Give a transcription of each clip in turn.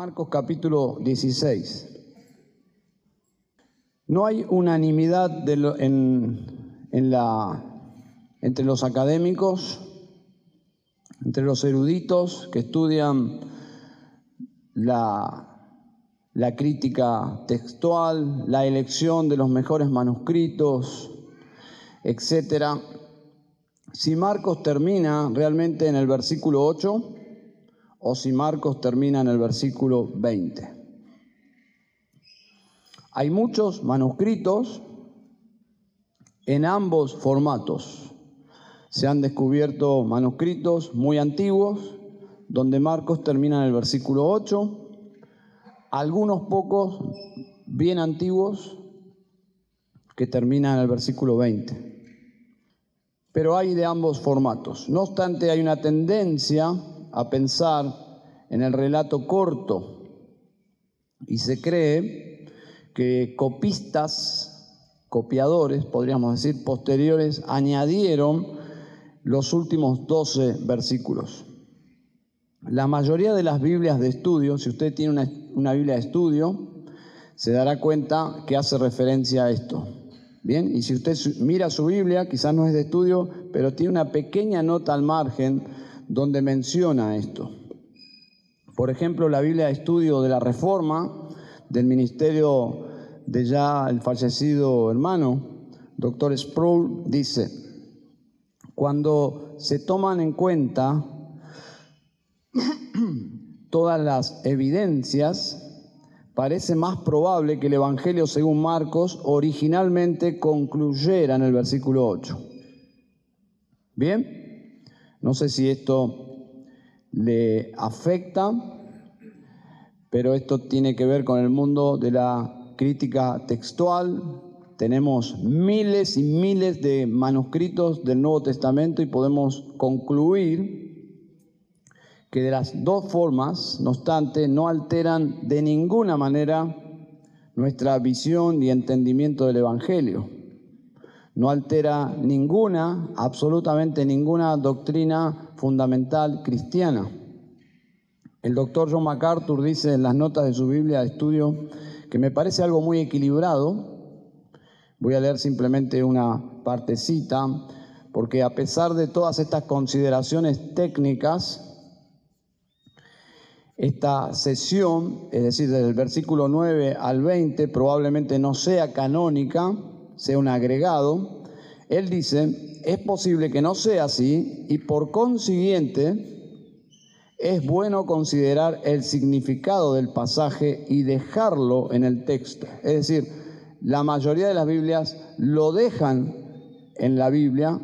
Marcos capítulo 16. No hay unanimidad en, entre los académicos, entre los eruditos que estudian la, la crítica textual, la elección de los mejores manuscritos, etcétera. Si Marcos termina realmente en el versículo 8 o si Marcos termina en el versículo 20. Hay muchos manuscritos en ambos formatos. Se han descubierto manuscritos muy antiguos donde Marcos termina en el versículo 8, algunos pocos bien antiguos que terminan en el versículo 20 pero hay de ambos formatos. No obstante, hay una tendencia a pensar en el relato corto y se cree que copistas, copiadores, podríamos decir, posteriores, añadieron los últimos 12 versículos. La mayoría de las Biblias de estudio, si usted tiene una, Biblia de estudio, se dará cuenta que hace referencia a esto. Bien, y si usted mira su Biblia, quizás no es de estudio, pero tiene una pequeña nota al margen donde menciona esto. Por ejemplo, la Biblia de estudio de la Reforma del ministerio de ya el fallecido hermano, doctor Sproul, dice, cuando se toman en cuenta todas las evidencias, parece más probable que el Evangelio según Marcos originalmente concluyera en el versículo 8. ¿Bien? No sé si esto le afecta, pero esto tiene que ver con el mundo de la crítica textual. Tenemos miles y miles de manuscritos del Nuevo Testamento y podemos concluir que de las dos formas, no obstante, no alteran de ninguna manera nuestra visión y entendimiento del Evangelio. No altera ninguna, absolutamente ninguna doctrina fundamental cristiana. El doctor John MacArthur dice en las notas de su Biblia de estudio que me parece algo muy equilibrado. Voy a leer simplemente una partecita, porque a pesar de todas estas consideraciones técnicas, esta sesión, es decir, desde el versículo 9 al 20, probablemente no sea canónica, sea un agregado. Él dice, es posible que no sea así y por consiguiente es bueno considerar el significado del pasaje y dejarlo en el texto. Es decir, la mayoría de las Biblias lo dejan en la Biblia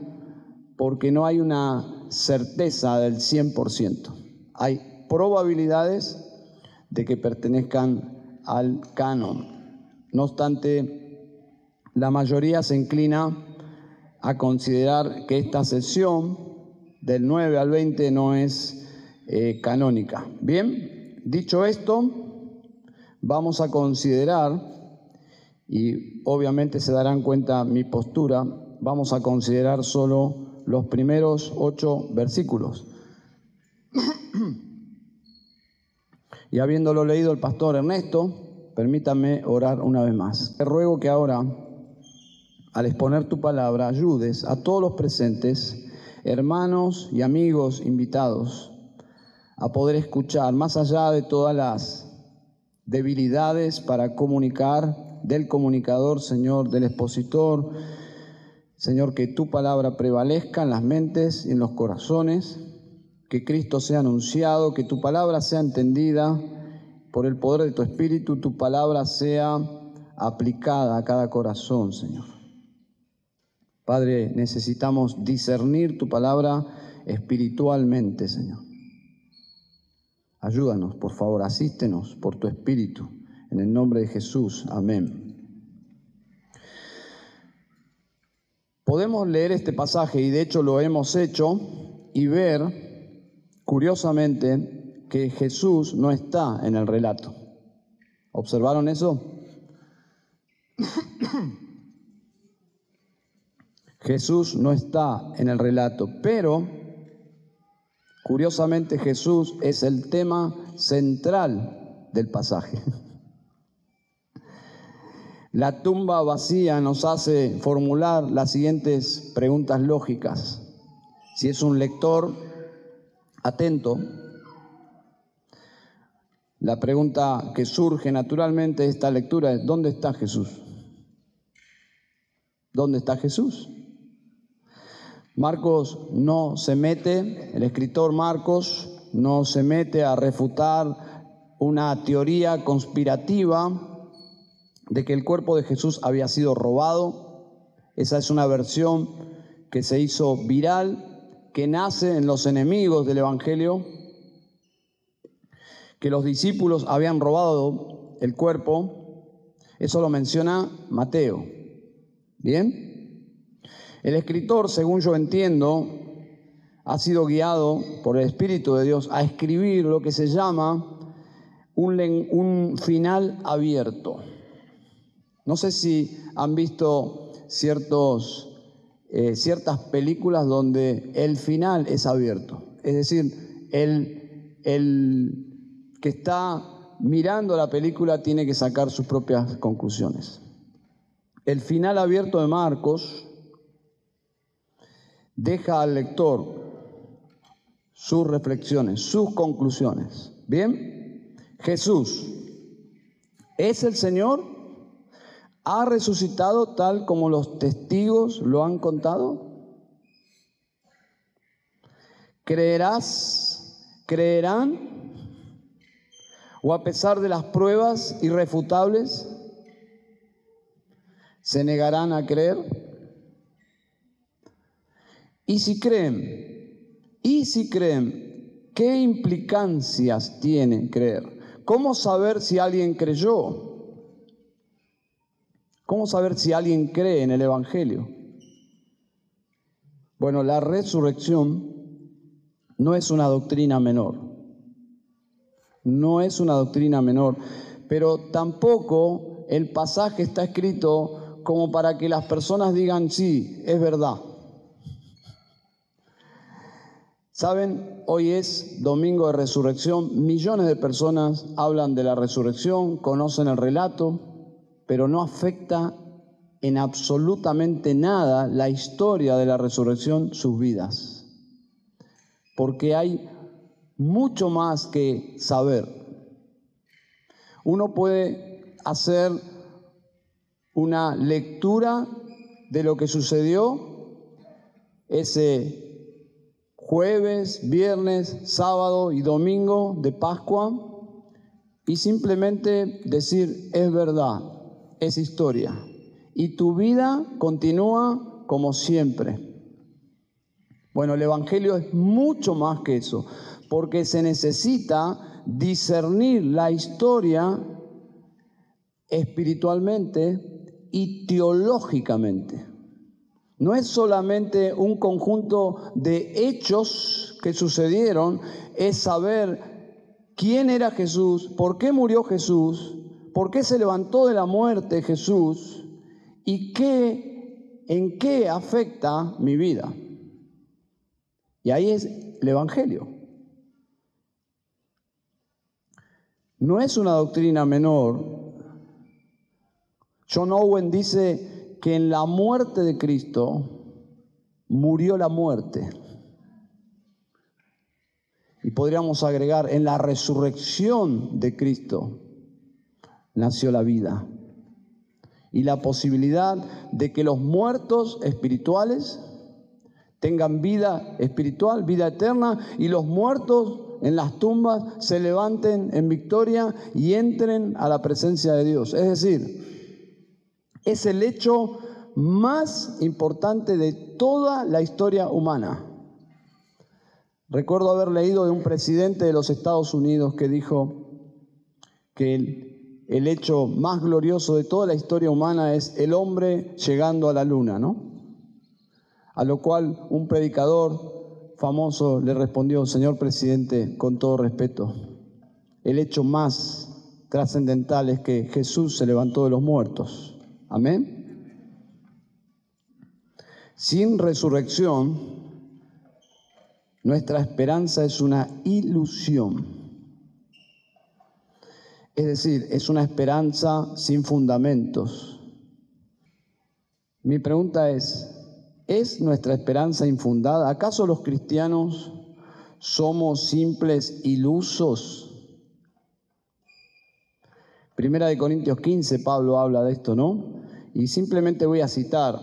porque no hay una certeza del 100%. Hay probabilidades de que pertenezcan al canon. No obstante, la mayoría se inclina a considerar que esta sesión del 9 al 20 no es eh, canónica. Bien, dicho esto, vamos a considerar, y obviamente se darán cuenta mi postura, vamos a considerar solo los primeros ocho versículos. Y habiéndolo leído el pastor Ernesto, permítame orar una vez más. Te ruego que ahora, al exponer tu palabra, ayudes a todos los presentes, hermanos y amigos invitados, a poder escuchar más allá de todas las debilidades para comunicar del comunicador, Señor, del expositor. Señor, que tu palabra prevalezca en las mentes y en los corazones que Cristo sea anunciado, que tu palabra sea entendida por el poder de tu Espíritu, tu palabra sea aplicada a cada corazón, Señor. Padre, necesitamos discernir tu palabra espiritualmente, Señor. Ayúdanos, por favor, asístenos por tu Espíritu. En el nombre de Jesús, amén. Podemos leer este pasaje, y de hecho lo hemos hecho, y ver curiosamente, que Jesús no está en el relato. ¿Observaron eso? Jesús no está en el relato, pero curiosamente Jesús es el tema central del pasaje. La tumba vacía nos hace formular las siguientes preguntas lógicas. Si es un lector atento, la pregunta que surge naturalmente de esta lectura es, ¿dónde está Jesús? ¿Dónde está Jesús? Marcos no se mete, el escritor Marcos no se mete a refutar una teoría conspirativa de que el cuerpo de Jesús había sido robado. Esa es una versión que se hizo viral, que nace en los enemigos del Evangelio, que los discípulos habían robado el cuerpo. Eso lo menciona Mateo. ¿Bien? El escritor, según yo entiendo, ha sido guiado por el Espíritu de Dios a escribir lo que se llama un, final abierto. No sé si han visto eh, ciertas películas donde el final es abierto. Es decir, el, el que está mirando la película tiene que sacar sus propias conclusiones. El final abierto de Marcos deja al lector sus reflexiones, sus conclusiones. ¿Bien? Jesús es el Señor, ha resucitado tal como los testigos lo han contado. ¿Creerás? ¿Creerán? ¿O a pesar de las pruebas irrefutables, se negarán a creer? Y si creen, y si creen, ¿qué implicancias tiene creer? ¿Cómo saber si alguien creyó? ¿Cómo saber si alguien cree en el Evangelio? Bueno, la resurrección no es una doctrina menor. No es una doctrina menor, pero tampoco el pasaje está escrito como para que las personas digan, sí, es verdad. Saben, hoy es domingo de resurrección, millones de personas hablan de la resurrección, conocen el relato, pero no afecta en absolutamente nada la historia de la resurrección sus vidas. Porque hay mucho más que saber. Uno puede hacer una lectura de lo que sucedió ese jueves, viernes, sábado y domingo de Pascua y simplemente decir, es verdad, es historia. Y tu vida continúa como siempre. Bueno, el Evangelio es mucho más que eso, porque se necesita discernir la historia espiritualmente y teológicamente. No es solamente un conjunto de hechos que sucedieron, es saber quién era Jesús, por qué murió Jesús, por qué se levantó de la muerte Jesús y qué, en qué afecta mi vida. Y ahí es el Evangelio. No es una doctrina menor. John Owen dice, que en la muerte de Cristo murió la muerte. Y podríamos agregar, en la resurrección de Cristo nació la vida. Y la posibilidad de que los muertos espirituales tengan vida espiritual, vida eterna, y los muertos en las tumbas se levanten en victoria y entren a la presencia de Dios. Es decir, es el hecho más importante de toda la historia humana. Recuerdo haber leído de un presidente de los Estados Unidos que dijo que el, hecho más glorioso de toda la historia humana es el hombre llegando a la luna, ¿no? A lo cual un predicador famoso le respondió, señor presidente, con todo respeto, el hecho más trascendental es que Jesús se levantó de los muertos. Amén. Sin resurrección, nuestra esperanza es una ilusión. Es decir, es una esperanza sin fundamentos. Mi pregunta es, ¿es nuestra esperanza infundada? ¿Acaso los cristianos somos simples ilusos? Primera de Corintios 15, Pablo habla de esto, ¿no? Y simplemente voy a citar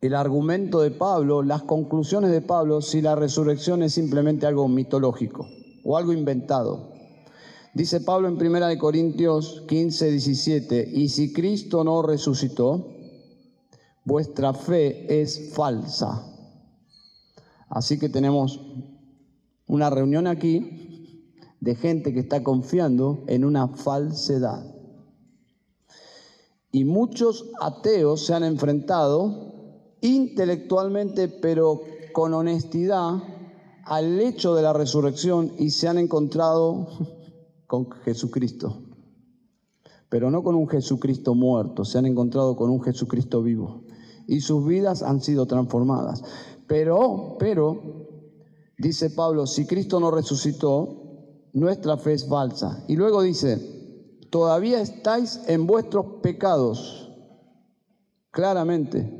el argumento de Pablo, las conclusiones de Pablo, si la resurrección es simplemente algo mitológico o algo inventado. Dice Pablo en 1 Corintios 15, 17, y si Cristo no resucitó, vuestra fe es falsa. Así que tenemos una reunión aquí de gente que está confiando en una falsedad. Y muchos ateos se han enfrentado intelectualmente, pero con honestidad, al hecho de la resurrección y se han encontrado con Jesucristo. Pero no con un Jesucristo muerto, se han encontrado con un Jesucristo vivo. Y sus vidas han sido transformadas. Pero, pero, dice Pablo, si Cristo no resucitó, nuestra fe es falsa. Y luego dice, todavía estáis en vuestros pecados. Claramente,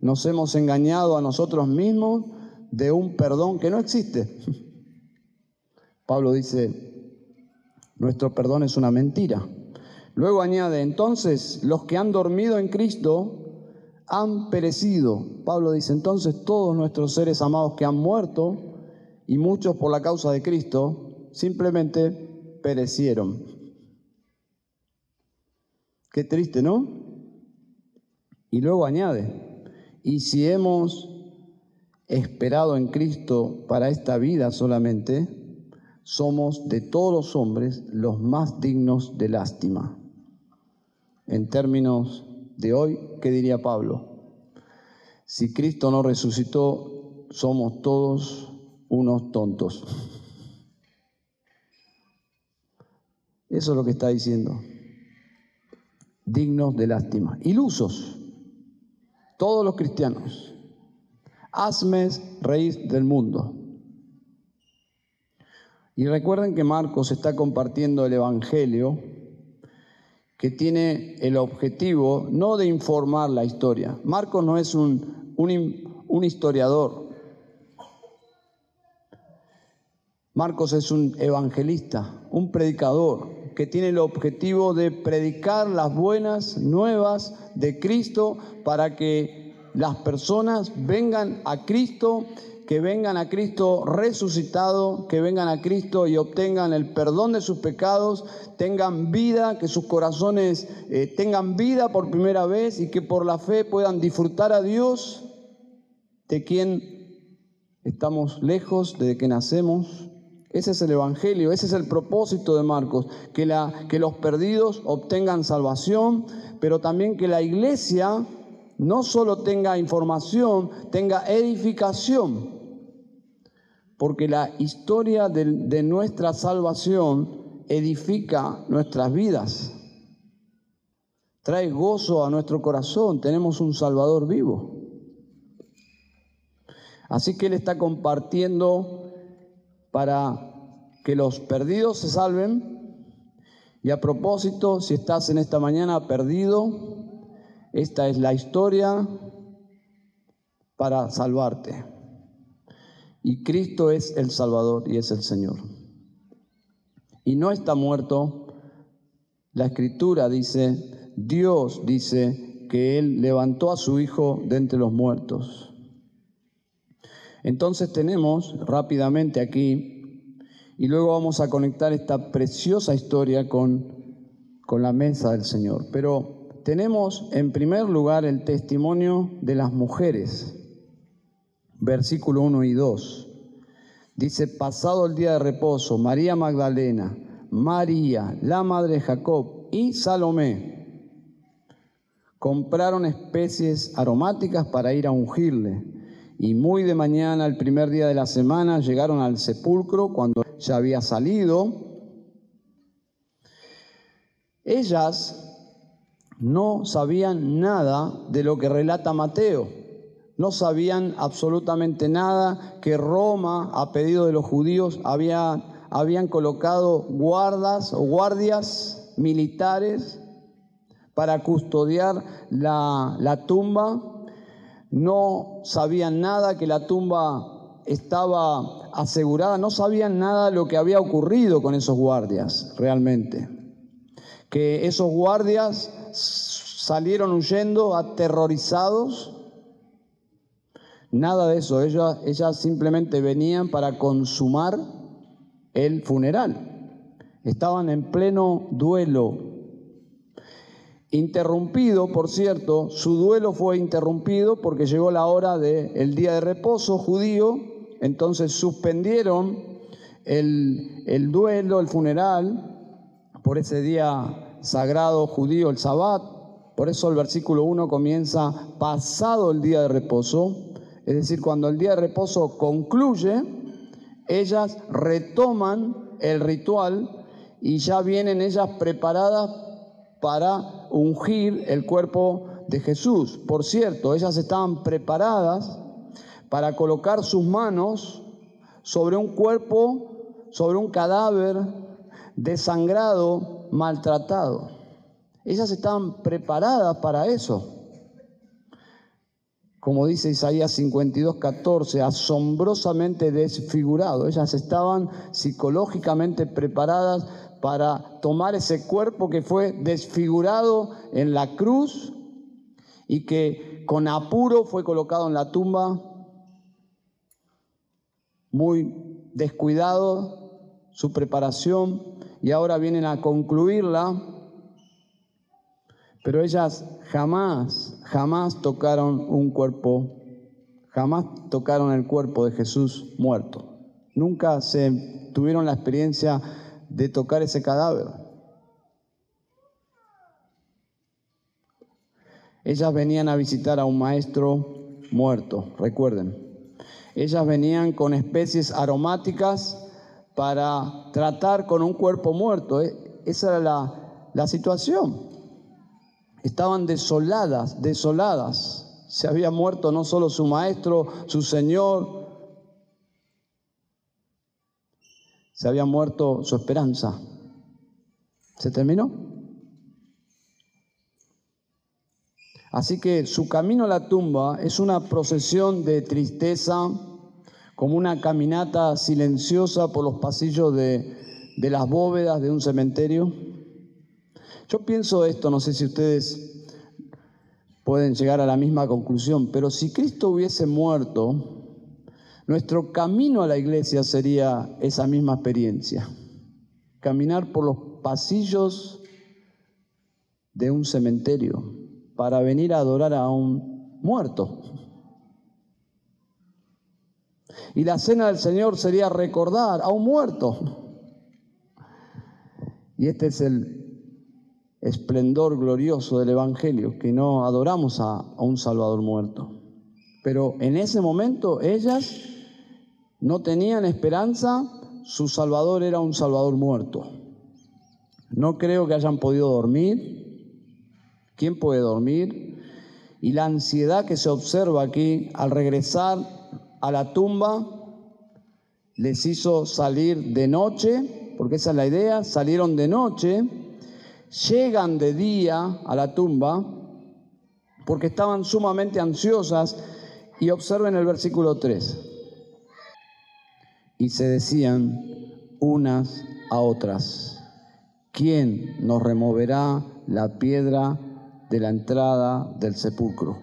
nos hemos engañado a nosotros mismos de un perdón que no existe. Pablo dice, nuestro perdón es una mentira. Luego añade, entonces los que han dormido en Cristo han perecido. Pablo dice, entonces todos nuestros seres amados que han muerto, y muchos por la causa de Cristo, simplemente perecieron. Qué triste, ¿no? Y luego añade, y si hemos esperado en Cristo para esta vida solamente, somos de todos los hombres los más dignos de lástima. En términos de hoy, ¿qué diría Pablo? Si Cristo no resucitó, somos todos unos tontos. Eso es lo que está diciendo. Dignos de lástima. Ilusos. Todos los cristianos. Asmes, rey del mundo. Y recuerden que Marcos está compartiendo el Evangelio que tiene el objetivo no de informar la historia. Marcos no es un, un, historiador. Marcos es un evangelista, un predicador que tiene el objetivo de predicar las buenas nuevas de Cristo para que las personas vengan a Cristo que vengan a Cristo resucitado, que vengan a Cristo y obtengan el perdón de sus pecados, tengan vida, que sus corazones eh, tengan vida por primera vez y que por la fe puedan disfrutar a Dios, de quien estamos lejos, desde que nacemos. Ese es el Evangelio, ese es el propósito de Marcos, que, los perdidos obtengan salvación, pero también que la iglesia no solo tenga información, tenga edificación. Porque la historia de, nuestra salvación edifica nuestras vidas, trae gozo a nuestro corazón, tenemos un Salvador vivo. Así que Él está compartiendo para que los perdidos se salven. Y a propósito, si estás en esta mañana perdido, esta es la historia para salvarte. Y Cristo es el Salvador y es el Señor. Y no está muerto. La escritura dice, Dios dice que Él levantó a su Hijo de entre los muertos. Entonces tenemos rápidamente aquí, y luego vamos a conectar esta preciosa historia con, con la mesa del Señor. Pero tenemos en primer lugar el testimonio de las mujeres versículo 1 y 2. Dice, pasado el día de reposo, María Magdalena, María, la madre de Jacob y Salomé compraron especies aromáticas para ir a ungirle. Y muy de mañana, el primer día de la semana, llegaron al sepulcro cuando ya había salido. Ellas no sabían nada de lo que relata Mateo no sabían absolutamente nada, que Roma, a pedido de los judíos, había, habían colocado guardas o guardias militares para custodiar la, la tumba. No sabían nada que la tumba estaba asegurada, no sabían nada lo que había ocurrido con esos guardias realmente. Que esos guardias salieron huyendo aterrorizados. Nada de eso, ellas, ellas simplemente venían para consumar el funeral. Estaban en pleno duelo. Interrumpido, por cierto, su duelo fue interrumpido porque llegó la hora del día de reposo judío, entonces suspendieron el, el duelo, el funeral, por ese día sagrado judío, el sabbat. Por eso el versículo 1 comienza pasado el día de reposo, es decir, cuando el día de reposo concluye, ellas retoman el ritual y ya vienen ellas preparadas para ungir el cuerpo de Jesús. Por cierto, ellas estaban preparadas para colocar sus manos sobre un cuerpo, sobre un cadáver desangrado, maltratado. Ellas estaban preparadas para eso como dice Isaías 52, 14, asombrosamente desfigurado. Ellas estaban psicológicamente preparadas para tomar ese cuerpo que fue desfigurado en la cruz y que con apuro fue colocado en la tumba, muy descuidado su preparación y ahora vienen a concluirla pero ellas jamás, jamás tocaron un cuerpo, jamás tocaron el cuerpo de Jesús muerto. Nunca se tuvieron la experiencia de tocar ese cadáver. Ellas venían a visitar a un maestro muerto, recuerden. Ellas venían con especies aromáticas para tratar con un cuerpo muerto. E, esa era la, la situación. Estaban desoladas, desoladas. Se había muerto no solo su maestro, su Señor, se había muerto su esperanza. ¿Se terminó? Así que su camino a la tumba es una procesión de tristeza, como una caminata silenciosa por los pasillos de, de las bóvedas de un cementerio. Yo pienso esto, no sé si ustedes pueden llegar a la misma conclusión, pero si Cristo hubiese muerto, nuestro camino a la iglesia sería esa misma experiencia. Caminar por los pasillos de un cementerio para venir a adorar a un muerto. Y la cena del Señor sería recordar a un muerto. Y este es el esplendor glorioso del Evangelio, que no adoramos a, un Salvador muerto. Pero en ese momento ellas no tenían esperanza, su Salvador era un Salvador muerto. No creo que hayan podido dormir. ¿Quién puede dormir? Y la ansiedad que se observa aquí al regresar a la tumba les hizo salir de noche, porque esa es la idea, salieron de noche llegan de día a la tumba porque estaban sumamente ansiosas y observen el versículo 3. Y se decían unas a otras, ¿quién nos removerá la piedra de la entrada del sepulcro?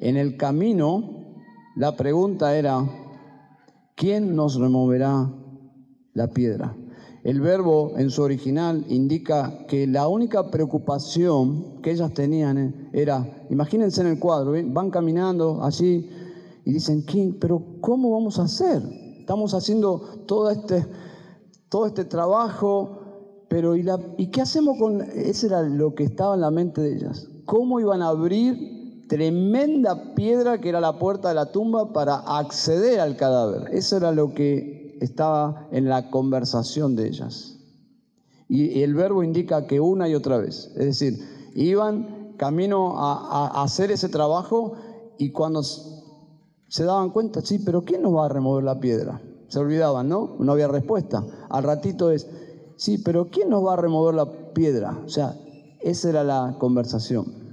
En el camino, la pregunta era, ¿quién nos removerá la piedra? El verbo en su original indica que la única preocupación que ellas tenían era, imagínense en el cuadro, van caminando allí y dicen, ¿quién? Pero ¿cómo vamos a hacer? Estamos haciendo todo este, todo este trabajo, pero ¿y, la, ¿y qué hacemos con...? Eso era lo que estaba en la mente de ellas. ¿Cómo iban a abrir tremenda piedra que era la puerta de la tumba para acceder al cadáver? Eso era lo que estaba en la conversación de ellas. Y el verbo indica que una y otra vez. Es decir, iban camino a, hacer ese trabajo y cuando se daban cuenta, sí, pero ¿quién nos va a remover la piedra? Se olvidaban, ¿no? No había respuesta. Al ratito es, sí, pero ¿quién nos va a remover la piedra? O sea, esa era la conversación.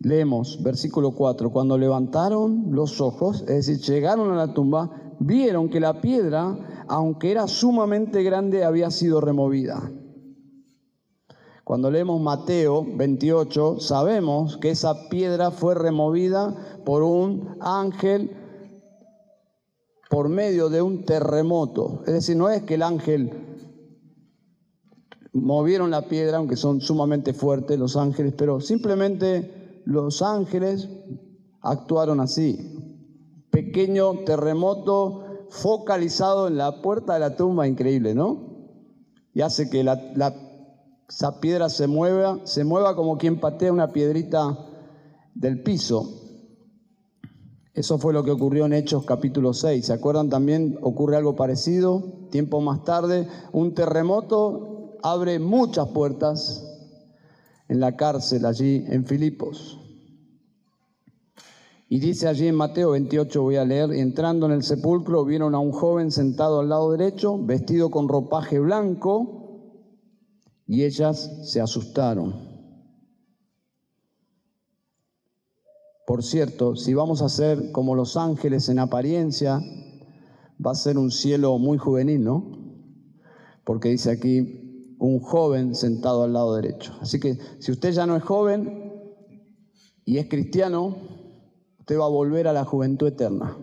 Leemos versículo 4, cuando levantaron los ojos, es decir, llegaron a la tumba, vieron que la piedra, aunque era sumamente grande, había sido removida. Cuando leemos Mateo 28, sabemos que esa piedra fue removida por un ángel por medio de un terremoto. Es decir, no es que el ángel movieron la piedra, aunque son sumamente fuertes los ángeles, pero simplemente los ángeles actuaron así. Pequeño terremoto focalizado en la puerta de la tumba, increíble, ¿no? Y hace que la, esa piedra se mueva, se mueva como quien patea una piedrita del piso. Eso fue lo que ocurrió en Hechos capítulo 6. ¿Se acuerdan también? Ocurre algo parecido. Tiempo más tarde, un terremoto abre muchas puertas en la cárcel allí en Filipos. Y dice allí en Mateo 28, voy a leer, entrando en el sepulcro vieron a un joven sentado al lado derecho, vestido con ropaje blanco, y ellas se asustaron. Por cierto, si vamos a ser como los ángeles en apariencia, va a ser un cielo muy juvenil, ¿no? Porque dice aquí un joven sentado al lado derecho. Así que si usted ya no es joven y es cristiano, usted va a volver a la juventud eterna.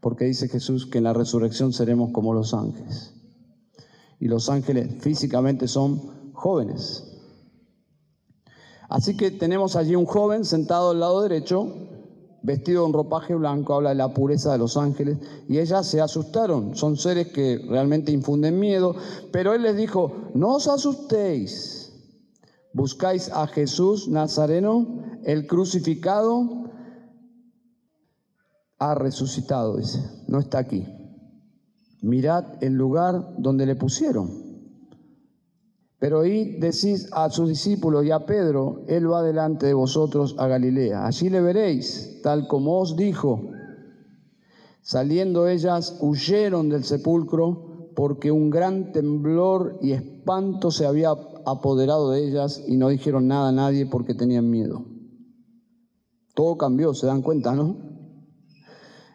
Porque dice Jesús que en la resurrección seremos como los ángeles. Y los ángeles físicamente son jóvenes. Así que tenemos allí un joven sentado al lado derecho, vestido en ropaje blanco, habla de la pureza de los ángeles, y ellas se asustaron. Son seres que realmente infunden miedo, pero él les dijo, no os asustéis, buscáis a Jesús Nazareno, el crucificado, ha resucitado, dice, no está aquí. Mirad el lugar donde le pusieron. Pero ahí decís a sus discípulos y a Pedro, Él va delante de vosotros a Galilea. Allí le veréis, tal como os dijo. Saliendo ellas, huyeron del sepulcro porque un gran temblor y espanto se había apoderado de ellas y no dijeron nada a nadie porque tenían miedo. Todo cambió, se dan cuenta, ¿no?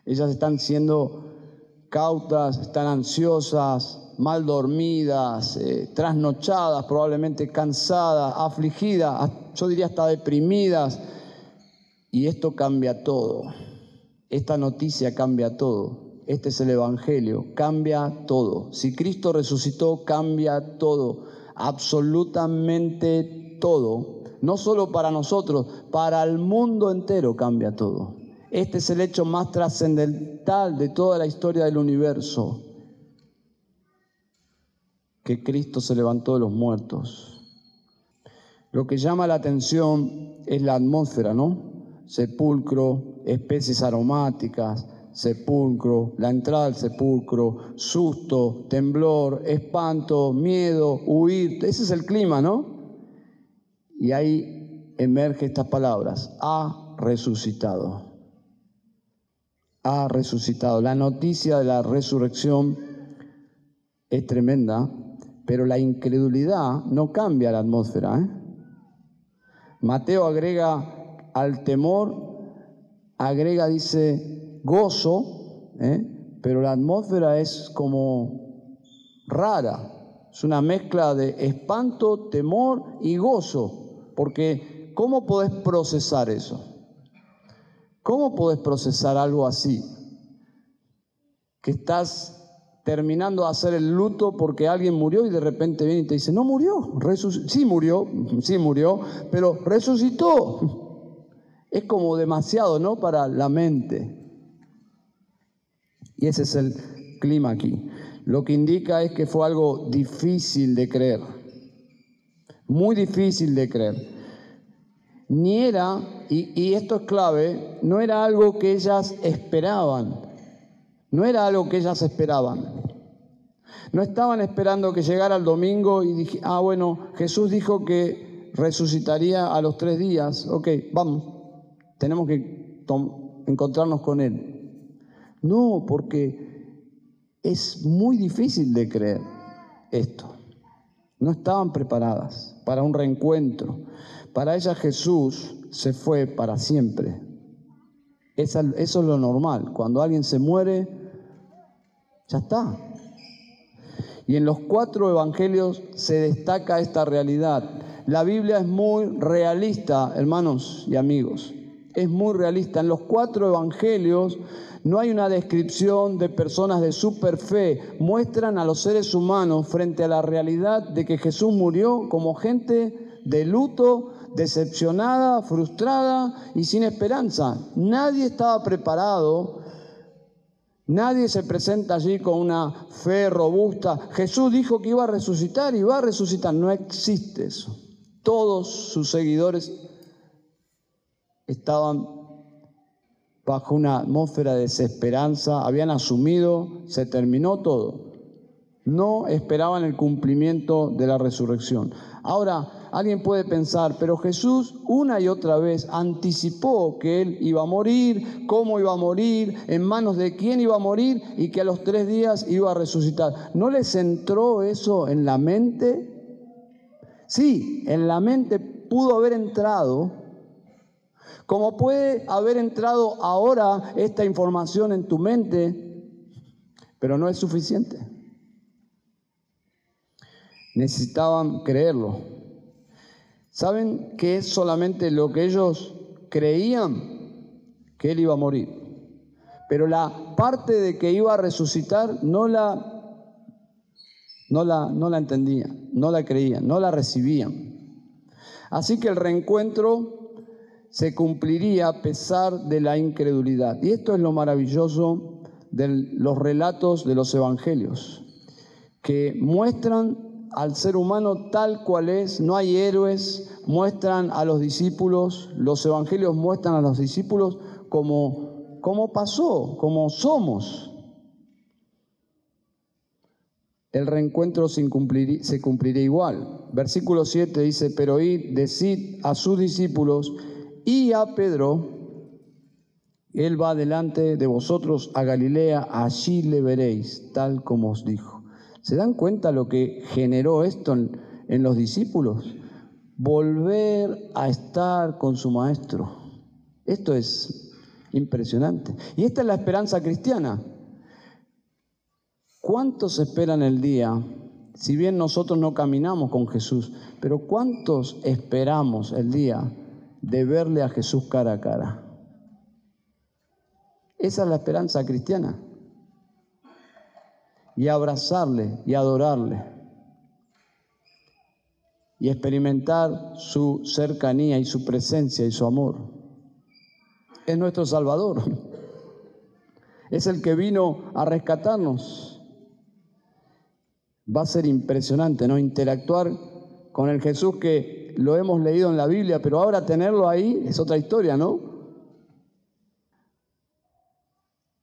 Ellas están siendo cautas, están ansiosas, mal dormidas, eh, trasnochadas, probablemente cansadas, afligidas, yo diría hasta deprimidas. Y esto cambia todo. Esta noticia cambia todo. Este es el Evangelio, cambia todo. Si Cristo resucitó, cambia todo, absolutamente todo. No solo para nosotros, para el mundo entero cambia todo. Este es el hecho más trascendental de toda la historia del universo que Cristo se levantó de los muertos. Lo que llama la atención es la atmósfera, ¿no? Sepulcro, especies aromáticas, sepulcro, la entrada al sepulcro, susto, temblor, espanto, miedo, huir. Ese es el clima, ¿no? Y ahí emerge estas palabras, ha resucitado. Ha resucitado. La noticia de la resurrección es tremenda pero la incredulidad no cambia la atmósfera. ¿eh? Mateo agrega al temor, agrega, dice, gozo, ¿eh? pero la atmósfera es como rara, es una mezcla de espanto, temor y gozo, porque ¿cómo podés procesar eso? ¿Cómo podés procesar algo así? Que estás terminando de hacer el luto porque alguien murió y de repente viene y te dice, no murió, sí murió, sí murió, pero resucitó. Es como demasiado, ¿no? Para la mente. Y ese es el clima aquí. Lo que indica es que fue algo difícil de creer, muy difícil de creer. Ni era, y, esto es clave, no era algo que ellas esperaban. No era algo que ellas esperaban. No estaban esperando que llegara el domingo y dije, ah, bueno, Jesús dijo que resucitaría a los tres días. Ok, vamos, tenemos que encontrarnos con Él. No, porque es muy difícil de creer esto. No estaban preparadas para un reencuentro. Para ella Jesús se fue para siempre. Eso es lo normal. Cuando alguien se muere, ya está. Y en los cuatro evangelios se destaca esta realidad. La Biblia es muy realista, hermanos y amigos. Es muy realista. En los cuatro evangelios no hay una descripción de personas de super fe. Muestran a los seres humanos frente a la realidad de que Jesús murió como gente de luto, decepcionada, frustrada y sin esperanza. Nadie estaba preparado Nadie se presenta allí con una fe robusta. Jesús dijo que iba a resucitar y va a resucitar. No existe eso. Todos sus seguidores estaban bajo una atmósfera de desesperanza, habían asumido, se terminó todo. No esperaban el cumplimiento de la resurrección. Ahora, alguien puede pensar, pero Jesús una y otra vez anticipó que Él iba a morir, cómo iba a morir, en manos de quién iba a morir y que a los tres días iba a resucitar. ¿No les entró eso en la mente? Sí, en la mente pudo haber entrado, como puede haber entrado ahora esta información en tu mente, pero no es suficiente necesitaban creerlo. ¿Saben qué es solamente lo que ellos creían? Que él iba a morir. Pero la parte de que iba a resucitar no la, no la, no la entendían, no la creían, no la recibían. Así que el reencuentro se cumpliría a pesar de la incredulidad. Y esto es lo maravilloso de los relatos de los evangelios, que muestran al ser humano tal cual es, no hay héroes, muestran a los discípulos, los evangelios muestran a los discípulos como, como pasó, como somos. El reencuentro se cumpliría, se cumpliría igual. Versículo 7 dice, pero id, decid a sus discípulos y a Pedro, él va delante de vosotros a Galilea, allí le veréis, tal como os dijo. ¿Se dan cuenta lo que generó esto en, los discípulos? Volver a estar con su maestro. Esto es impresionante. Y esta es la esperanza cristiana. ¿Cuántos esperan el día? Si bien nosotros no caminamos con Jesús, pero ¿cuántos esperamos el día de verle a Jesús cara a cara? Esa es la esperanza cristiana y abrazarle y adorarle y experimentar su cercanía y su presencia y su amor. Es nuestro Salvador. Es el que vino a rescatarnos. Va a ser impresionante, ¿no? Interactuar con el Jesús que lo hemos leído en la Biblia, pero ahora tenerlo ahí es otra historia, ¿no?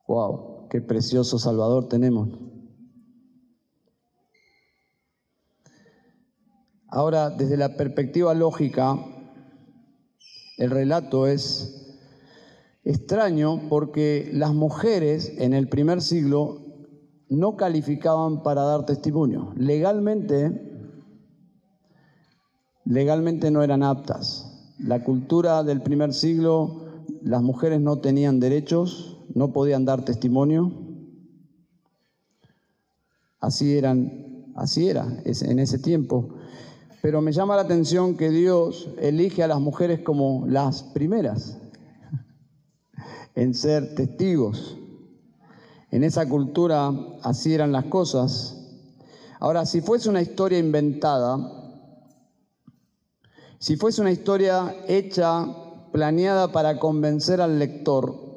¡Wow! ¡Qué precioso Salvador tenemos! Ahora, desde la perspectiva lógica, el relato es extraño porque las mujeres en el primer siglo no calificaban para dar testimonio. Legalmente, legalmente no eran aptas. La cultura del primer siglo, las mujeres no tenían derechos, no podían dar testimonio. Así eran, así era en ese tiempo. Pero me llama la atención que Dios elige a las mujeres como las primeras en ser testigos. En esa cultura así eran las cosas. Ahora, si fuese una historia inventada, si fuese una historia hecha, planeada para convencer al lector,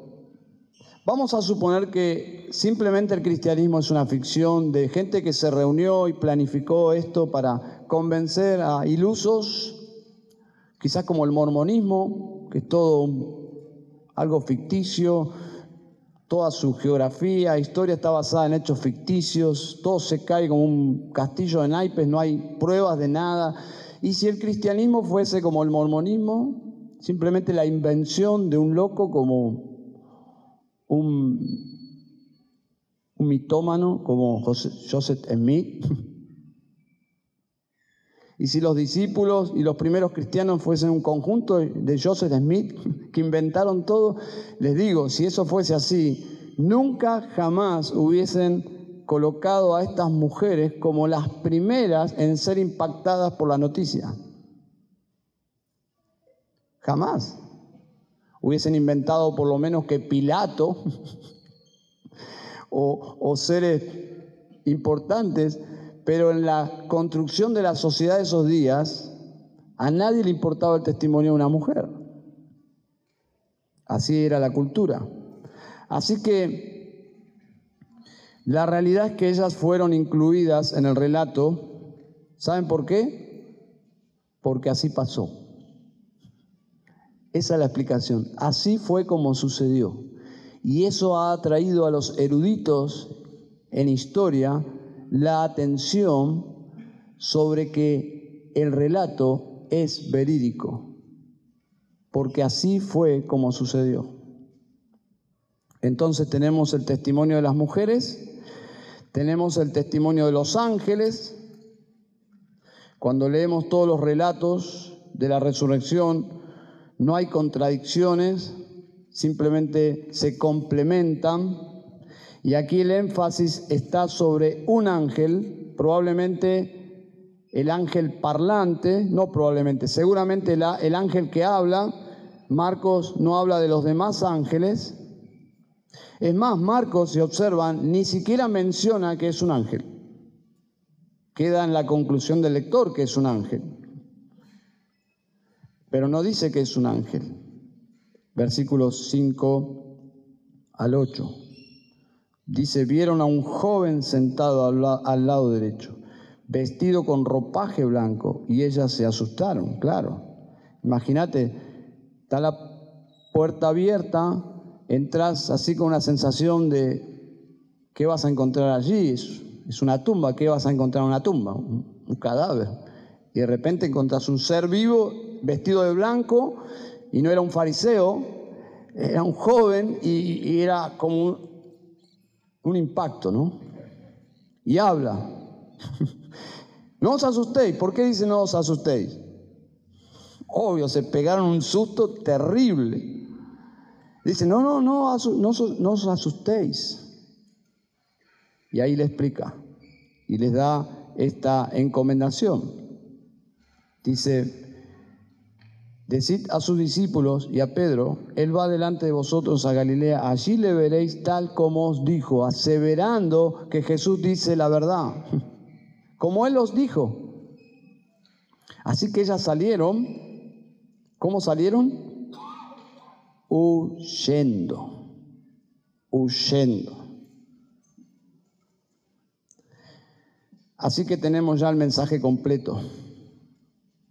vamos a suponer que simplemente el cristianismo es una ficción de gente que se reunió y planificó esto para convencer a ilusos, quizás como el mormonismo, que es todo algo ficticio, toda su geografía, historia está basada en hechos ficticios, todo se cae como un castillo de naipes, no hay pruebas de nada. Y si el cristianismo fuese como el mormonismo, simplemente la invención de un loco como un mitómano como Joseph Smith. Y si los discípulos y los primeros cristianos fuesen un conjunto de Joseph Smith que inventaron todo, les digo, si eso fuese así, nunca jamás hubiesen colocado a estas mujeres como las primeras en ser impactadas por la noticia. Jamás. Hubiesen inventado por lo menos que Pilato o, seres importantes, pero en la construcción de la sociedad de esos días, a nadie le importaba el testimonio de una mujer. Así era la cultura. Así que la realidad es que ellas fueron incluidas en el relato. ¿Saben por qué? Porque así pasó. Esa es la explicación. Así fue como sucedió. Y eso ha atraído a los eruditos en historia la atención sobre que el relato es verídico, porque así fue como sucedió. Entonces tenemos el testimonio de las mujeres, tenemos el testimonio de los ángeles. Cuando leemos todos los relatos de la resurrección, no hay contradicciones, simplemente se complementan. Y aquí el énfasis está sobre un ángel, probablemente el ángel parlante, no probablemente, seguramente el ángel que habla. Marcos no habla de los demás ángeles. Es más, Marcos, si observan, ni siquiera menciona que es un ángel. Queda en la conclusión del lector que es un ángel. Pero no dice que es un ángel versículos 5 al 8. Dice, vieron a un joven sentado al, lado derecho, vestido con ropaje blanco, y ellas se asustaron, claro. Imagínate, está la puerta abierta, entras así con una sensación de, ¿qué vas a encontrar allí? Es, una tumba, ¿qué vas a encontrar en una tumba? Un, un cadáver. Y de repente encontrás un ser vivo, vestido de blanco, y no era un fariseo, era un joven y, era como un, impacto, ¿no? Y habla. no os asustéis. ¿Por qué dice no os asustéis? Obvio, se pegaron un susto terrible. Dice, no, no, no, no os asustéis. Y ahí le explica y les da esta encomendación. Dice, Decid a sus discípulos y a Pedro, Él va delante de vosotros a Galilea, allí le veréis tal como os dijo, aseverando que Jesús dice la verdad, como Él os dijo. Así que ellas salieron, ¿cómo salieron? Huyendo, huyendo. Así que tenemos ya el mensaje completo.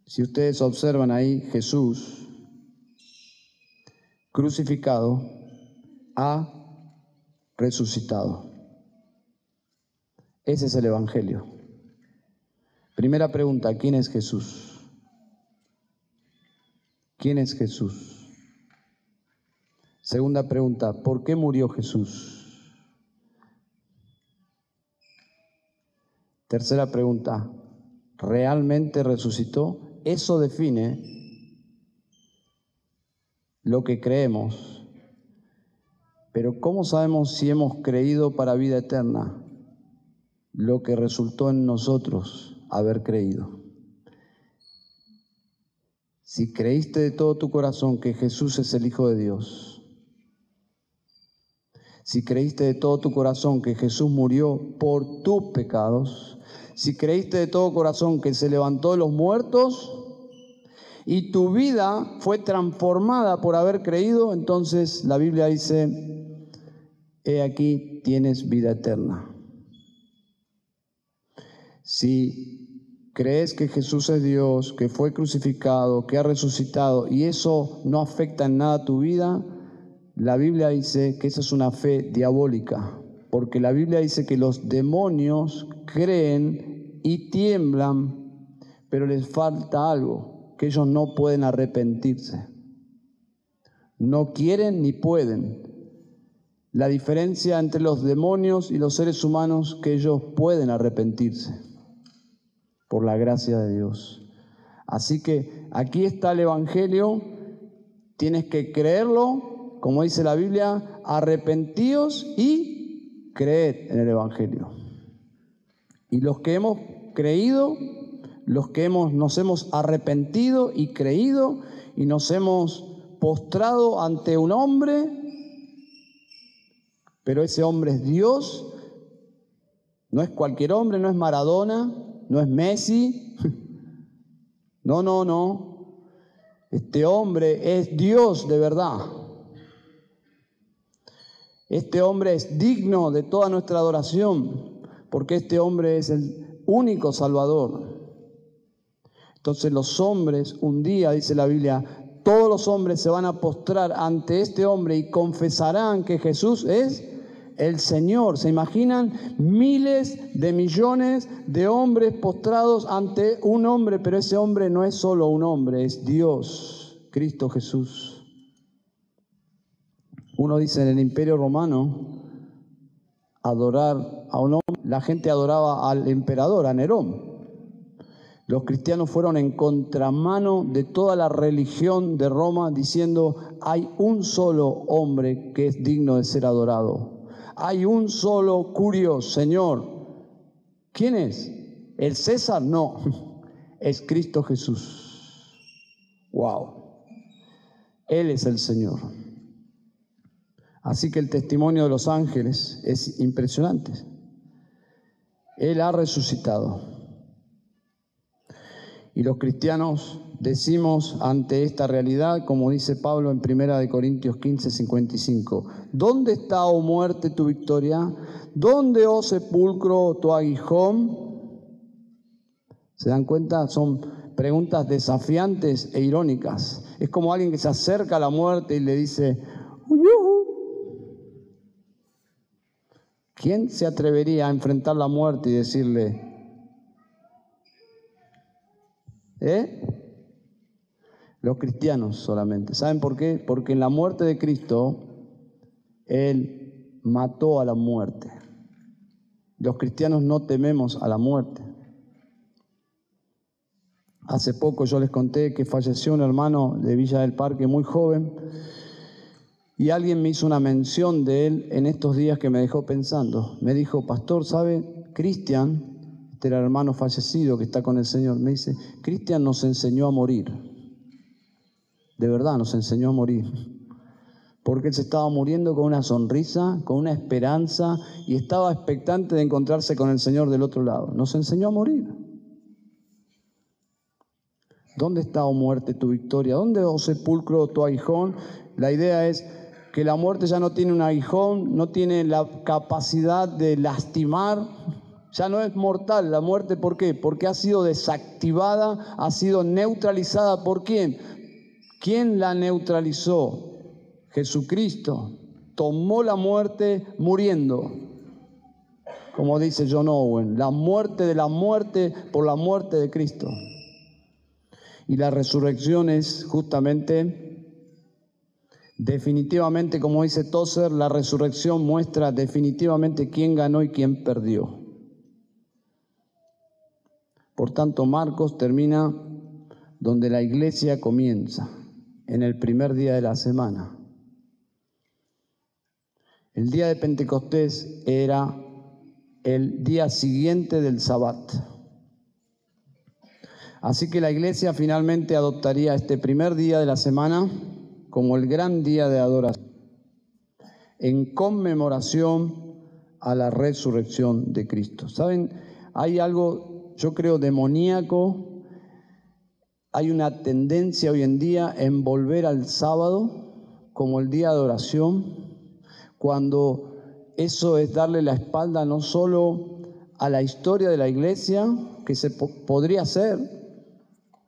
Si ustedes observan ahí, Jesús crucificado ha resucitado. Ese es el Evangelio. Primera pregunta, ¿quién es Jesús? ¿Quién es Jesús? Segunda pregunta, ¿por qué murió Jesús? Tercera pregunta, ¿realmente resucitó? Eso define lo que creemos. Pero ¿cómo sabemos si hemos creído para vida eterna? Lo que resultó en nosotros haber creído. Si creíste de todo tu corazón que Jesús es el Hijo de Dios, si creíste de todo tu corazón que Jesús murió por tus pecados, si creíste de todo corazón que se levantó de los muertos y tu vida fue transformada por haber creído, entonces la Biblia dice, he aquí tienes vida eterna. Si crees que Jesús es Dios, que fue crucificado, que ha resucitado y eso no afecta en nada tu vida, la Biblia dice que esa es una fe diabólica, porque la Biblia dice que los demonios creen y tiemblan, pero les falta algo, que ellos no pueden arrepentirse. No quieren ni pueden. la diferencia entre los demonios y los seres humanos que ellos pueden arrepentirse por la gracia de Dios. Así que aquí está el Evangelio, tienes que creerlo, como dice la Biblia, arrepentíos y creed en el Evangelio. Y los que hemos creído, los que hemos, nos hemos arrepentido y creído y nos hemos postrado ante un hombre, pero ese hombre es Dios, no es cualquier hombre, no es Maradona, no es Messi, no, no, no, este hombre es Dios de verdad. Este hombre es digno de toda nuestra adoración, porque este hombre es el único Salvador. Entonces los hombres, un día, dice la Biblia, todos los hombres se van a postrar ante este hombre y confesarán que Jesús es el Señor. ¿Se imaginan? Miles de millones de hombres postrados ante un hombre, pero ese hombre no es solo un hombre, es Dios, Cristo Jesús. Uno dice en el imperio romano, adorar a un hombre, la gente adoraba al emperador, a Nerón. Los cristianos fueron en contramano de toda la religión de Roma diciendo, hay un solo hombre que es digno de ser adorado. Hay un solo curio, Señor. ¿Quién es? ¿El César? No, es Cristo Jesús. Wow. Él es el Señor. Así que el testimonio de los ángeles es impresionante. Él ha resucitado. Y los cristianos decimos ante esta realidad, como dice Pablo en 1 Corintios 15, 55, ¿dónde está, oh muerte, tu victoria? ¿Dónde, oh sepulcro, tu aguijón? ¿Se dan cuenta? Son preguntas desafiantes e irónicas. Es como alguien que se acerca a la muerte y le dice, ¿quién se atrevería a enfrentar la muerte y decirle, ¿Eh? Los cristianos solamente. ¿Saben por qué? Porque en la muerte de Cristo, Él mató a la muerte. Los cristianos no tememos a la muerte. Hace poco yo les conté que falleció un hermano de Villa del Parque muy joven y alguien me hizo una mención de él en estos días que me dejó pensando. Me dijo, pastor, ¿sabe? Cristian este era el hermano fallecido que está con el Señor, me dice, Cristian nos enseñó a morir. De verdad nos enseñó a morir. Porque él se estaba muriendo con una sonrisa, con una esperanza y estaba expectante de encontrarse con el Señor del otro lado. Nos enseñó a morir. ¿Dónde está, oh muerte, tu victoria? ¿Dónde, oh sepulcro, tu aguijón? La idea es que la muerte ya no tiene un aguijón, no tiene la capacidad de lastimar, ya no es mortal la muerte, ¿por qué? Porque ha sido desactivada, ha sido neutralizada. ¿Por quién? ¿Quién la neutralizó? Jesucristo. Tomó la muerte muriendo. Como dice John Owen, la muerte de la muerte por la muerte de Cristo. Y la resurrección es justamente, definitivamente, como dice Tozer, la resurrección muestra definitivamente quién ganó y quién perdió. Por tanto, Marcos termina donde la iglesia comienza, en el primer día de la semana. El día de Pentecostés era el día siguiente del Sabbat. Así que la iglesia finalmente adoptaría este primer día de la semana como el gran día de adoración, en conmemoración a la resurrección de Cristo. ¿Saben? Hay algo yo creo, demoníaco. Hay una tendencia hoy en día en volver al sábado como el día de oración, cuando eso es darle la espalda no solo a la historia de la iglesia, que se podría hacer,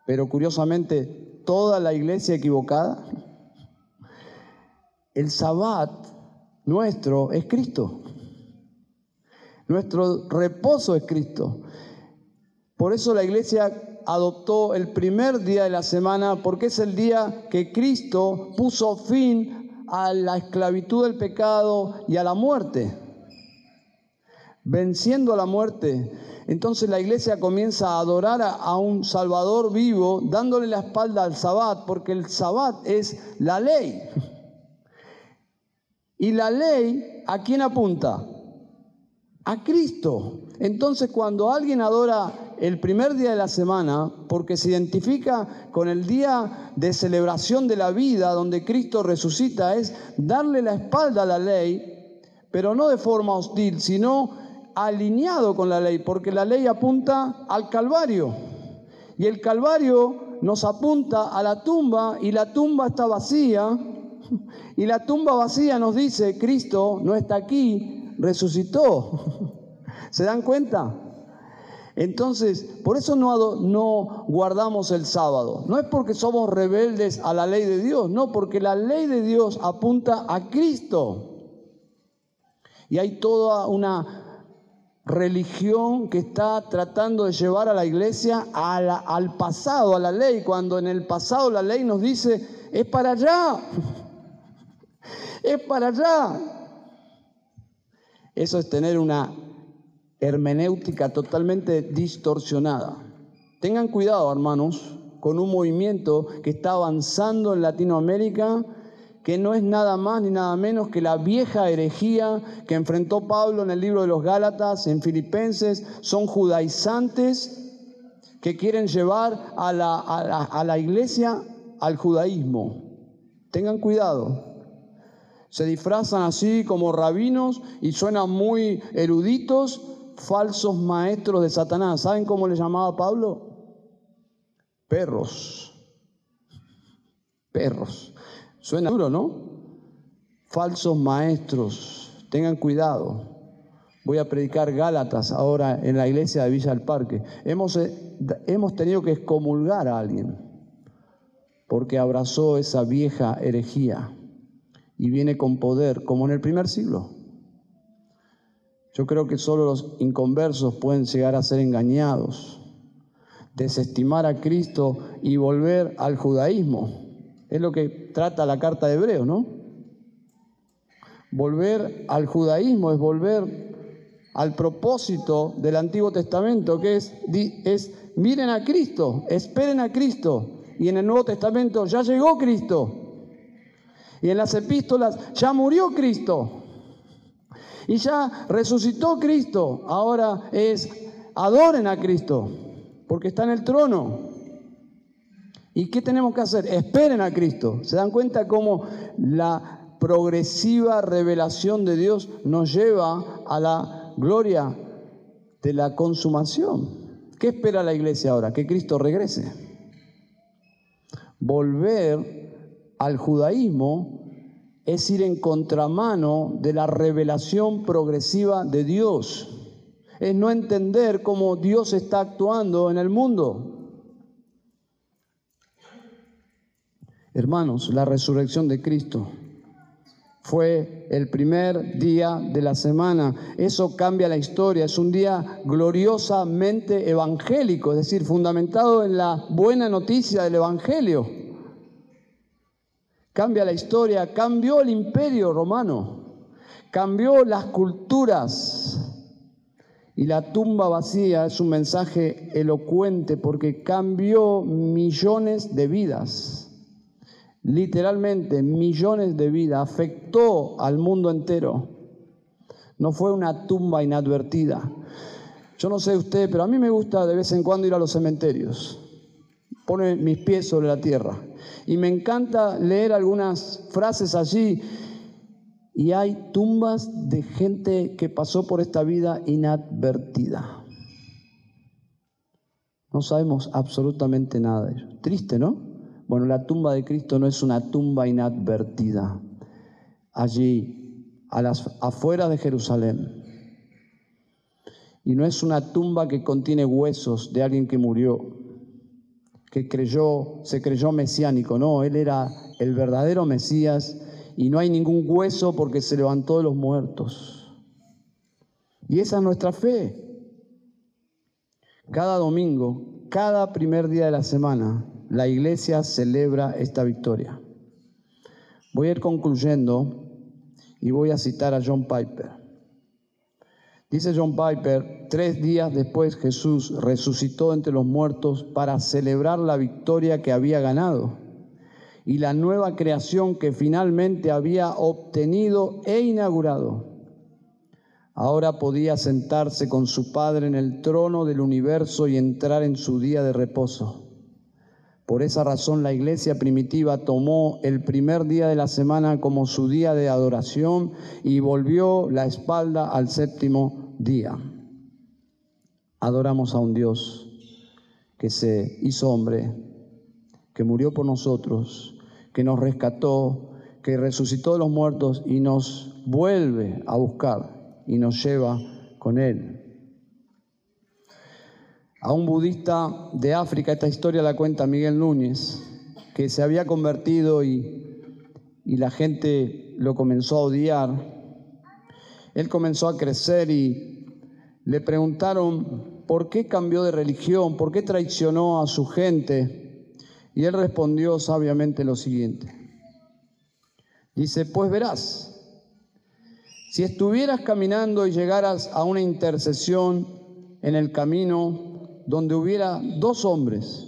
pero curiosamente toda la iglesia equivocada. El sabbat nuestro es Cristo. Nuestro reposo es Cristo. Por eso la iglesia adoptó el primer día de la semana, porque es el día que Cristo puso fin a la esclavitud del pecado y a la muerte. Venciendo a la muerte, entonces la iglesia comienza a adorar a, un Salvador vivo, dándole la espalda al Sabbat, porque el Sabbat es la ley. Y la ley, ¿a quién apunta? A Cristo. Entonces cuando alguien adora el primer día de la semana, porque se identifica con el día de celebración de la vida donde Cristo resucita, es darle la espalda a la ley, pero no de forma hostil, sino alineado con la ley, porque la ley apunta al Calvario. Y el Calvario nos apunta a la tumba y la tumba está vacía. Y la tumba vacía nos dice, Cristo no está aquí, resucitó. ¿Se dan cuenta? Entonces, por eso no, guardamos el sábado. No es porque somos rebeldes a la ley de Dios, no, porque la ley de Dios apunta a Cristo. Y hay toda una religión que está tratando de llevar a la iglesia al pasado, a la ley, cuando en el pasado la ley nos dice, es para allá, es para allá. Eso es tener una hermenéutica totalmente distorsionada. Tengan cuidado, hermanos, con un movimiento que está avanzando en Latinoamérica, que no es nada más ni nada menos que la vieja herejía que enfrentó Pablo en el libro de los Gálatas, en Filipenses, son judaizantes que quieren llevar a la, iglesia al judaísmo. Tengan cuidado, se disfrazan así como rabinos y suenan muy eruditos, falsos maestros de Satanás. ¿Saben cómo le llamaba Pablo? Perros. Perros. Suena duro, ¿no? Falsos maestros. Tengan cuidado. Voy a predicar Gálatas ahora en la iglesia de Villa del Parque. Hemos, eh, hemos tenido que excomulgar a alguien porque abrazó esa vieja herejía y viene con poder, como en el primer siglo. Yo creo que solo los inconversos pueden llegar a ser engañados, desestimar a Cristo y volver al judaísmo. Es lo que trata la carta de Hebreo, ¿no? Volver al judaísmo es volver al propósito del Antiguo Testamento, que es, es miren a Cristo, esperen a Cristo. Y en el Nuevo Testamento ya llegó Cristo. Y en las epístolas ya murió Cristo. Y ya resucitó Cristo. Ahora es, adoren a Cristo, porque está en el trono. ¿Y qué tenemos que hacer? Esperen a Cristo. ¿Se dan cuenta cómo la progresiva revelación de Dios nos lleva a la gloria de la consumación? ¿Qué espera la iglesia ahora? Que Cristo regrese. Volver al judaísmo es ir en contramano de la revelación progresiva de Dios. Es no entender cómo Dios está actuando en el mundo. Hermanos, la resurrección de Cristo fue el primer día de la semana. Eso cambia la historia. Es un día gloriosamente evangélico, es decir, fundamentado en la buena noticia del Evangelio cambia la historia, cambió el imperio romano, cambió las culturas. Y la tumba vacía es un mensaje elocuente porque cambió millones de vidas. Literalmente millones de vidas. Afectó al mundo entero. No fue una tumba inadvertida. Yo no sé usted, pero a mí me gusta de vez en cuando ir a los cementerios. Pone mis pies sobre la tierra. Y me encanta leer algunas frases allí. Y hay tumbas de gente que pasó por esta vida inadvertida. No sabemos absolutamente nada de ello. Triste, ¿no? Bueno, la tumba de Cristo no es una tumba inadvertida. Allí, a las afueras de Jerusalén. Y no es una tumba que contiene huesos de alguien que murió que creyó, se creyó mesiánico, no, él era el verdadero Mesías y no hay ningún hueso porque se levantó de los muertos. Y esa es nuestra fe. Cada domingo, cada primer día de la semana, la iglesia celebra esta victoria. Voy a ir concluyendo y voy a citar a John Piper. Dice John Piper, tres días después Jesús resucitó entre los muertos para celebrar la victoria que había ganado y la nueva creación que finalmente había obtenido e inaugurado. Ahora podía sentarse con su Padre en el trono del universo y entrar en su día de reposo. Por esa razón la iglesia primitiva tomó el primer día de la semana como su día de adoración y volvió la espalda al séptimo día. Adoramos a un Dios que se hizo hombre, que murió por nosotros, que nos rescató, que resucitó de los muertos y nos vuelve a buscar y nos lleva con él a un budista de África, esta historia la cuenta Miguel Núñez, que se había convertido y, y la gente lo comenzó a odiar. Él comenzó a crecer y le preguntaron por qué cambió de religión, por qué traicionó a su gente. Y él respondió sabiamente lo siguiente. Dice, pues verás, si estuvieras caminando y llegaras a una intercesión en el camino donde hubiera dos hombres,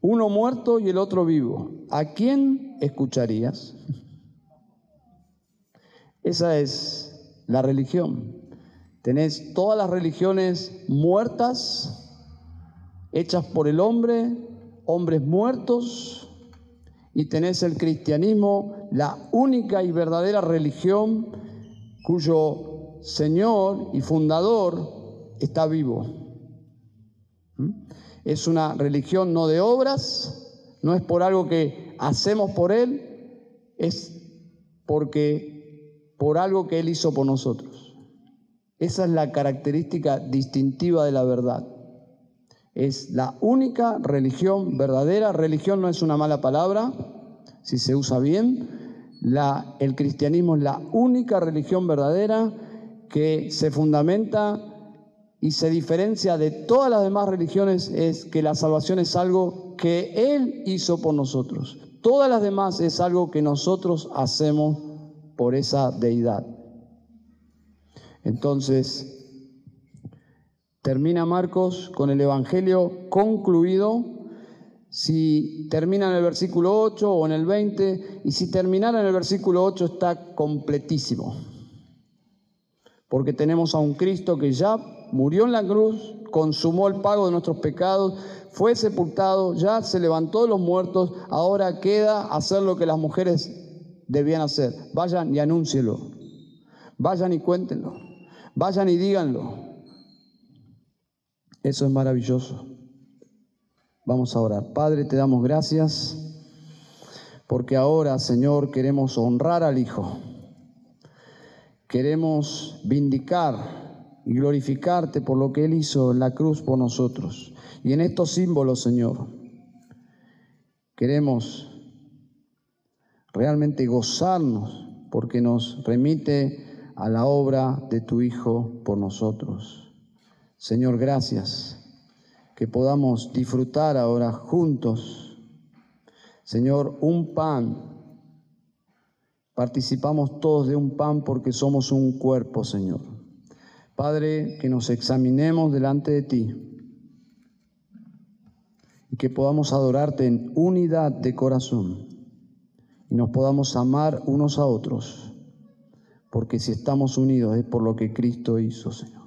uno muerto y el otro vivo, ¿a quién escucharías? Esa es la religión. Tenés todas las religiones muertas, hechas por el hombre, hombres muertos, y tenés el cristianismo, la única y verdadera religión cuyo Señor y fundador está vivo. ¿Mm? Es una religión no de obras, no es por algo que hacemos por Él, es porque por algo que Él hizo por nosotros. Esa es la característica distintiva de la verdad. Es la única religión verdadera. Religión no es una mala palabra, si se usa bien. El cristianismo es la única religión verdadera que se fundamenta y se diferencia de todas las demás religiones es que la salvación es algo que Él hizo por nosotros. Todas las demás es algo que nosotros hacemos por esa deidad. Entonces, termina Marcos con el Evangelio concluido. Si termina en el versículo 8 o en el 20, y si terminara en el versículo 8 está completísimo. Porque tenemos a un Cristo que ya murió en la cruz, consumó el pago de nuestros pecados, fue sepultado, ya se levantó de los muertos, ahora queda hacer lo que las mujeres debían hacer. Vayan y anúncielo, vayan y cuéntenlo, vayan y díganlo. Eso es maravilloso. Vamos a orar. Padre, te damos gracias porque ahora, Señor, queremos honrar al Hijo. Queremos vindicar glorificarte por lo que Él hizo en la cruz por nosotros. Y en estos símbolos, Señor, queremos realmente gozarnos porque nos remite a la obra de tu Hijo por nosotros. Señor, gracias que podamos disfrutar ahora juntos. Señor, un pan. Participamos todos de un pan porque somos un cuerpo, Señor. Padre, que nos examinemos delante de ti y que podamos adorarte en unidad de corazón y nos podamos amar unos a otros, porque si estamos unidos es por lo que Cristo hizo, Señor.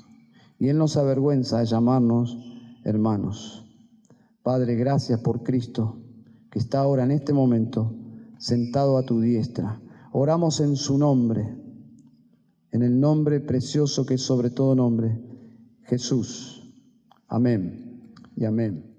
Y Él nos avergüenza de llamarnos hermanos. Padre, gracias por Cristo, que está ahora en este momento sentado a tu diestra. Oramos en su nombre en el nombre precioso que es sobre todo nombre, Jesús. Amén y amén.